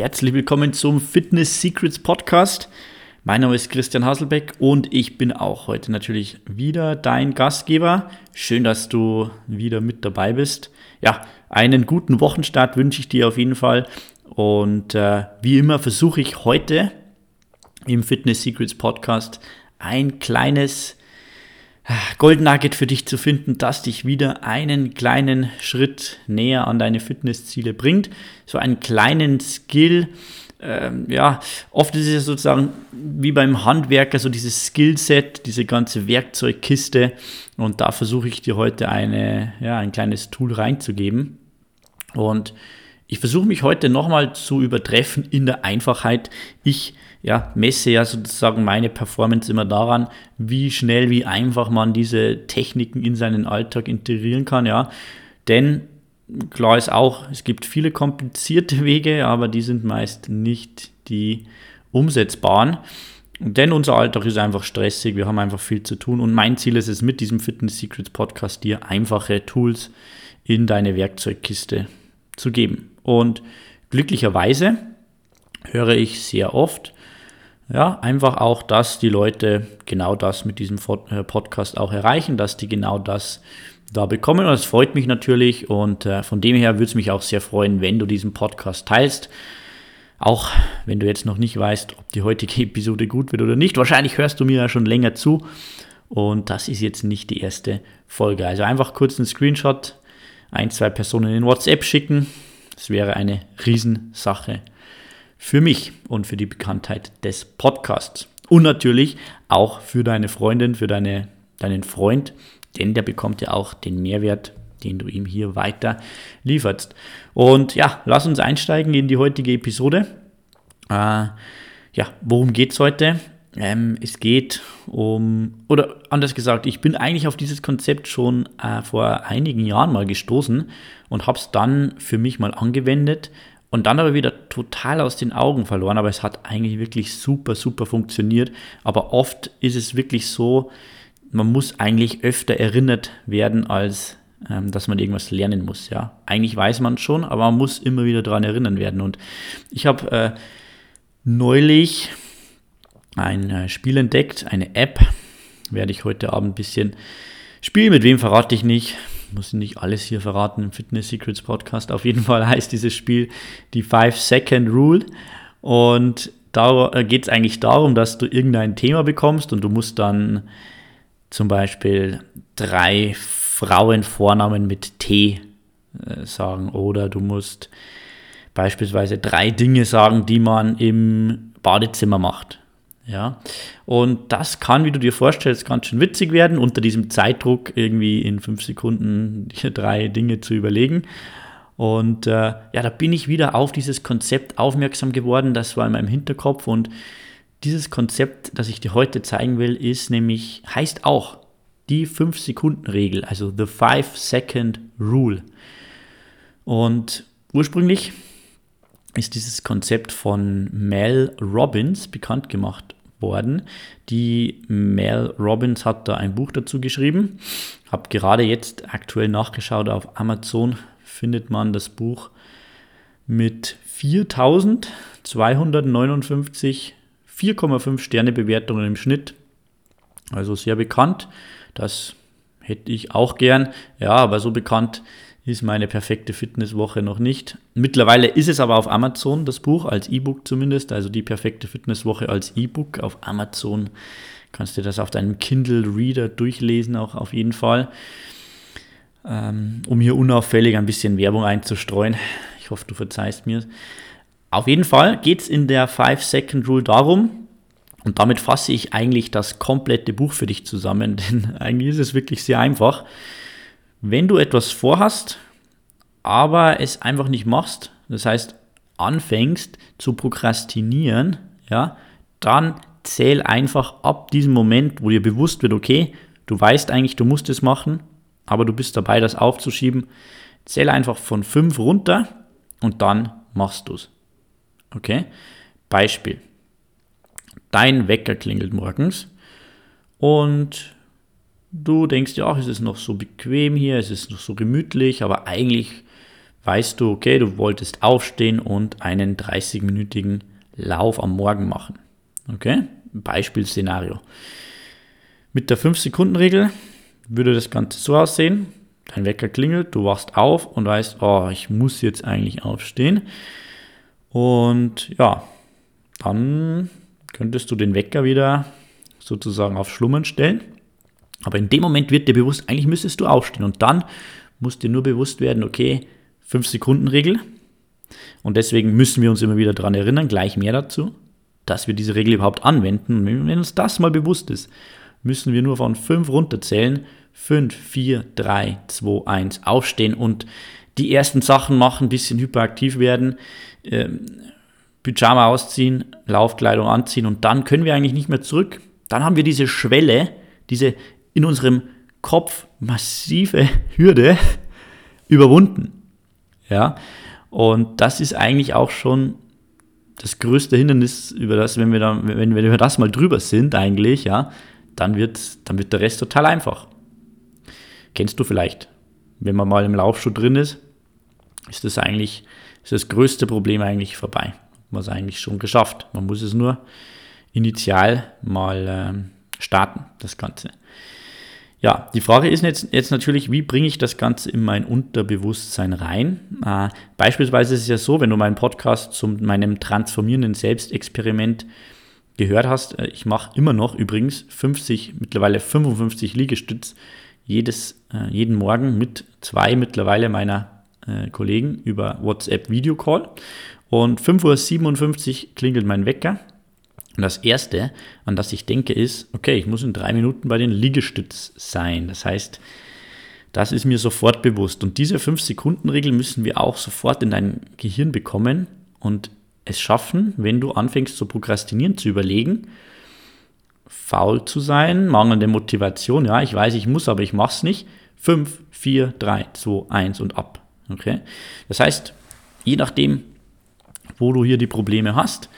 herzlich willkommen zum Fitness Secrets Podcast. Mein Name ist Christian Hasselbeck und ich bin auch heute natürlich wieder dein Gastgeber. Schön, dass du wieder mit dabei bist. Ja, einen guten Wochenstart wünsche ich dir auf jeden Fall. Und äh, wie immer versuche ich heute im Fitness Secrets Podcast ein kleines Gold Nugget für dich zu finden, das dich wieder einen kleinen Schritt näher an deine Fitnessziele bringt. So einen kleinen Skill. Ähm, ja, oft ist es sozusagen wie beim Handwerker so dieses Skillset, diese ganze Werkzeugkiste. Und da versuche ich dir heute eine, ja, ein kleines Tool reinzugeben. Und ich versuche mich heute nochmal zu übertreffen in der Einfachheit. Ich ja, messe ja sozusagen meine Performance immer daran, wie schnell, wie einfach man diese Techniken in seinen Alltag integrieren kann, ja. Denn klar ist auch, es gibt viele komplizierte Wege, aber die sind meist nicht die umsetzbaren. Denn unser Alltag ist einfach stressig, wir haben einfach viel zu tun und mein Ziel ist es mit diesem Fitness Secrets Podcast dir einfache Tools in deine Werkzeugkiste zu geben. Und glücklicherweise höre ich sehr oft, ja, einfach auch, dass die Leute genau das mit diesem äh, Podcast auch erreichen, dass die genau das da bekommen. Und das freut mich natürlich und äh, von dem her würde es mich auch sehr freuen, wenn du diesen Podcast teilst. Auch wenn du jetzt noch nicht weißt, ob die heutige Episode gut wird oder nicht. Wahrscheinlich hörst du mir ja schon länger zu und das ist jetzt nicht die erste Folge. Also einfach kurz einen Screenshot, ein, zwei Personen in WhatsApp schicken. Das wäre eine Riesensache für mich und für die Bekanntheit des Podcasts. Und natürlich auch für deine Freundin, für deine, deinen Freund, denn der bekommt ja auch den Mehrwert, den du ihm hier weiter lieferst. Und ja, lass uns einsteigen in die heutige Episode. Äh, ja, worum geht es heute? Ähm, es geht um, oder anders gesagt, ich bin eigentlich auf dieses Konzept schon äh, vor einigen Jahren mal gestoßen und habe es dann für mich mal angewendet und dann aber wieder total aus den Augen verloren. Aber es hat eigentlich wirklich super, super funktioniert. Aber oft ist es wirklich so, man muss eigentlich öfter erinnert werden, als ähm, dass man irgendwas lernen muss. Ja, eigentlich weiß man schon, aber man muss immer wieder daran erinnern werden. Und ich habe äh, neulich ein äh, Spiel entdeckt, eine App. Werde ich heute Abend ein bisschen spielen. Mit wem verrate ich nicht muss nicht alles hier verraten im Fitness Secrets Podcast. Auf jeden Fall heißt dieses Spiel die 5-Second Rule. Und da äh, geht es eigentlich darum, dass du irgendein Thema bekommst und du musst dann zum Beispiel drei Frauenvornamen mit T äh, sagen oder du musst beispielsweise drei Dinge sagen, die man im Badezimmer macht. Ja, und das kann, wie du dir vorstellst, ganz schön witzig werden, unter diesem Zeitdruck irgendwie in fünf Sekunden drei Dinge zu überlegen. Und äh, ja, da bin ich wieder auf dieses Konzept aufmerksam geworden. Das war in meinem Hinterkopf. Und dieses Konzept, das ich dir heute zeigen will, ist nämlich, heißt auch die 5-Sekunden-Regel, also the 5-Second Rule. Und ursprünglich ist dieses Konzept von Mel Robbins bekannt gemacht worden. Die Mel Robbins hat da ein Buch dazu geschrieben. Habe gerade jetzt aktuell nachgeschaut auf Amazon findet man das Buch mit 4259 4,5 Sterne Bewertungen im Schnitt. Also sehr bekannt. Das hätte ich auch gern. Ja, aber so bekannt ist meine perfekte Fitnesswoche noch nicht. Mittlerweile ist es aber auf Amazon, das Buch, als E-Book zumindest, also die perfekte Fitnesswoche als E-Book auf Amazon. Kannst du das auf deinem Kindle Reader durchlesen, auch auf jeden Fall. Ähm, um hier unauffällig ein bisschen Werbung einzustreuen. Ich hoffe, du verzeihst mir. Auf jeden Fall geht es in der 5-Second-Rule darum, und damit fasse ich eigentlich das komplette Buch für dich zusammen, denn eigentlich ist es wirklich sehr einfach. Wenn du etwas vorhast, aber es einfach nicht machst, das heißt anfängst zu prokrastinieren, ja, dann zähl einfach ab diesem Moment, wo dir bewusst wird, okay, du weißt eigentlich, du musst es machen, aber du bist dabei, das aufzuschieben, zähl einfach von 5 runter und dann machst du es. Okay? Beispiel. Dein Wecker klingelt morgens und Du denkst ja auch, es ist noch so bequem hier, es ist noch so gemütlich, aber eigentlich weißt du, okay, du wolltest aufstehen und einen 30-minütigen Lauf am Morgen machen. Okay? Beispielszenario. Mit der 5-Sekunden-Regel würde das Ganze so aussehen. Dein Wecker klingelt, du wachst auf und weißt, oh, ich muss jetzt eigentlich aufstehen. Und ja, dann könntest du den Wecker wieder sozusagen auf Schlummern stellen. Aber in dem Moment wird dir bewusst, eigentlich müsstest du aufstehen. Und dann muss dir nur bewusst werden, okay, 5-Sekunden-Regel. Und deswegen müssen wir uns immer wieder daran erinnern, gleich mehr dazu, dass wir diese Regel überhaupt anwenden. Und wenn uns das mal bewusst ist, müssen wir nur von 5 runterzählen. 5, 4, 3, 2, 1 aufstehen und die ersten Sachen machen, ein bisschen hyperaktiv werden, ähm, Pyjama ausziehen, Laufkleidung anziehen und dann können wir eigentlich nicht mehr zurück. Dann haben wir diese Schwelle, diese in unserem Kopf massive Hürde überwunden. Ja, und das ist eigentlich auch schon das größte Hindernis, über das, wenn wir, dann, wenn wir das mal drüber sind, eigentlich, ja, dann wird, dann wird der Rest total einfach. Kennst du vielleicht, wenn man mal im Laufschuh drin ist, ist das eigentlich, ist das größte Problem eigentlich vorbei. Man es eigentlich schon geschafft. Man muss es nur initial mal ähm, starten, das Ganze. Ja, die Frage ist jetzt, jetzt natürlich, wie bringe ich das Ganze in mein Unterbewusstsein rein? Äh, beispielsweise ist es ja so, wenn du meinen Podcast zu meinem transformierenden Selbstexperiment gehört hast, äh, ich mache immer noch übrigens 50, mittlerweile 55 Liegestütz jedes, äh, jeden Morgen mit zwei mittlerweile meiner äh, Kollegen über WhatsApp Videocall. Und 5.57 Uhr klingelt mein Wecker und das Erste, an das ich denke, ist, okay, ich muss in drei Minuten bei den Liegestütz sein. Das heißt, das ist mir sofort bewusst. Und diese 5-Sekunden-Regel müssen wir auch sofort in dein Gehirn bekommen und es schaffen, wenn du anfängst zu prokrastinieren, zu überlegen, faul zu sein, mangelnde Motivation, ja, ich weiß, ich muss, aber ich mache es nicht. 5, 4, 3, 2, 1 und ab. Okay? Das heißt, je nachdem, wo du hier die Probleme hast,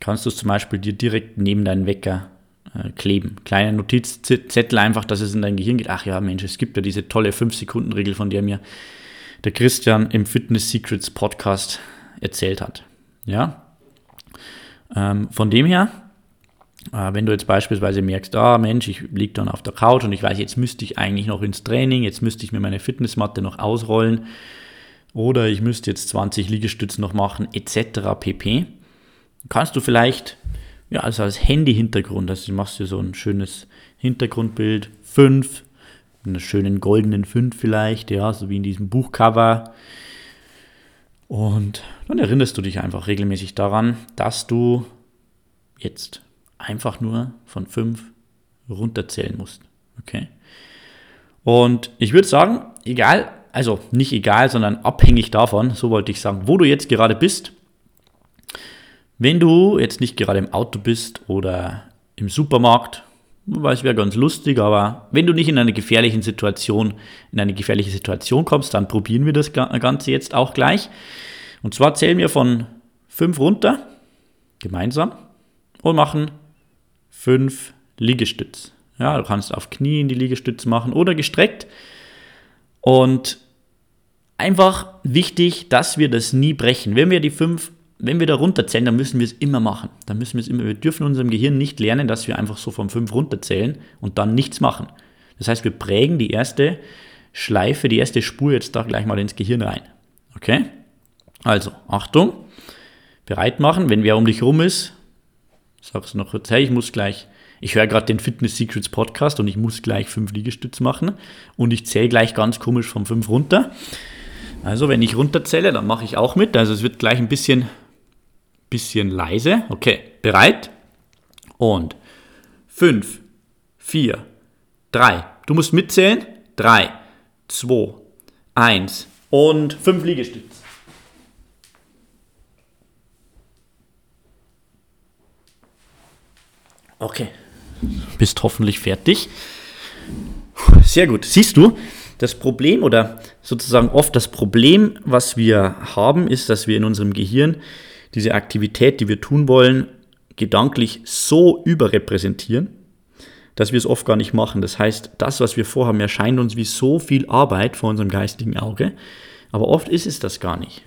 kannst du es zum Beispiel dir direkt neben deinen Wecker äh, kleben. Kleine Notizzettel einfach, dass es in dein Gehirn geht. Ach ja, Mensch, es gibt ja diese tolle 5-Sekunden-Regel, von der mir der Christian im Fitness Secrets Podcast erzählt hat. Ja. Ähm, von dem her, äh, wenn du jetzt beispielsweise merkst, ah Mensch, ich liege dann auf der Couch und ich weiß, jetzt müsste ich eigentlich noch ins Training, jetzt müsste ich mir meine Fitnessmatte noch ausrollen oder ich müsste jetzt 20 Liegestützen noch machen, etc. pp kannst du vielleicht, ja, also als Handy-Hintergrund, also du machst dir so ein schönes Hintergrundbild, 5, einer schönen goldenen 5 vielleicht, ja, so wie in diesem Buchcover. Und dann erinnerst du dich einfach regelmäßig daran, dass du jetzt einfach nur von 5 runterzählen musst. Okay? Und ich würde sagen, egal, also nicht egal, sondern abhängig davon, so wollte ich sagen, wo du jetzt gerade bist, wenn du jetzt nicht gerade im Auto bist oder im Supermarkt, weil es wäre ganz lustig, aber wenn du nicht in eine gefährliche Situation, in eine gefährliche Situation kommst, dann probieren wir das Ganze jetzt auch gleich. Und zwar zählen wir von 5 runter, gemeinsam, und machen 5 Liegestütz. Ja, du kannst auf Knien die Liegestütze machen oder gestreckt. Und einfach wichtig, dass wir das nie brechen. Wenn wir die 5 wenn wir da runterzählen, dann müssen wir es immer machen. Dann müssen wir es immer. Wir dürfen unserem Gehirn nicht lernen, dass wir einfach so von 5 runterzählen und dann nichts machen. Das heißt, wir prägen die erste Schleife, die erste Spur jetzt da gleich mal ins Gehirn rein. Okay? Also, Achtung, bereit machen, wenn wer um dich rum ist, sagst du noch kurz, hey, ich muss gleich, ich höre gerade den Fitness Secrets Podcast und ich muss gleich fünf Liegestütze machen und ich zähle gleich ganz komisch von fünf runter. Also, wenn ich runterzähle, dann mache ich auch mit. Also, es wird gleich ein bisschen bisschen leise. Okay, bereit? Und 5, 4, 3. Du musst mitzählen. 3, 2, 1 und 5 Liegestütze. Okay. Bist hoffentlich fertig. Sehr gut. Siehst du, das Problem oder sozusagen oft das Problem, was wir haben, ist, dass wir in unserem Gehirn diese Aktivität, die wir tun wollen, gedanklich so überrepräsentieren, dass wir es oft gar nicht machen. Das heißt, das, was wir vorhaben, erscheint uns wie so viel Arbeit vor unserem geistigen Auge, Aber oft ist es das gar nicht.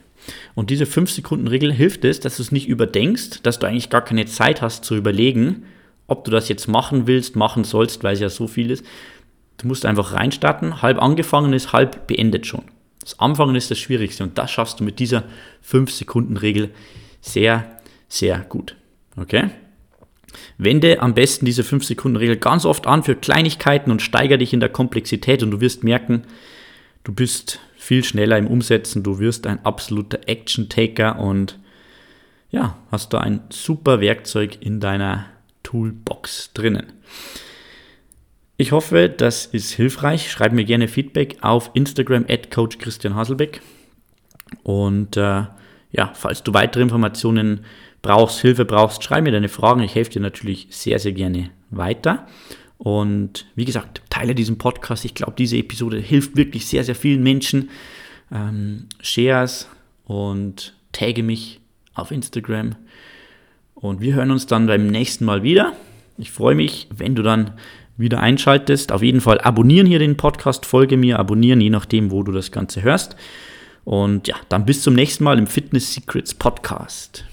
Und diese 5-Sekunden-Regel hilft es, dass du es nicht überdenkst, dass du eigentlich gar keine Zeit hast zu überlegen, ob du das jetzt machen willst, machen sollst, weil es ja so viel ist. Du musst einfach reinstarten, halb angefangen ist, halb beendet schon. Das Anfangen ist das Schwierigste und das schaffst du mit dieser 5-Sekunden-Regel sehr, sehr gut. Okay? Wende am besten diese 5-Sekunden-Regel ganz oft an für Kleinigkeiten und steigere dich in der Komplexität und du wirst merken, du bist viel schneller im Umsetzen, du wirst ein absoluter Action-Taker und ja, hast da ein super Werkzeug in deiner Toolbox drinnen. Ich hoffe, das ist hilfreich. Schreib mir gerne Feedback auf Instagram at Coach Christian Haselbeck. Und äh, ja, falls du weitere Informationen brauchst, Hilfe brauchst, schreib mir deine Fragen. Ich helfe dir natürlich sehr, sehr gerne weiter. Und wie gesagt, teile diesen Podcast. Ich glaube, diese Episode hilft wirklich sehr, sehr vielen Menschen. Ähm, shares und tagge mich auf Instagram. Und wir hören uns dann beim nächsten Mal wieder. Ich freue mich, wenn du dann wieder einschaltest. Auf jeden Fall abonnieren hier den Podcast, folge mir, abonnieren, je nachdem, wo du das Ganze hörst. Und ja, dann bis zum nächsten Mal im Fitness Secrets Podcast.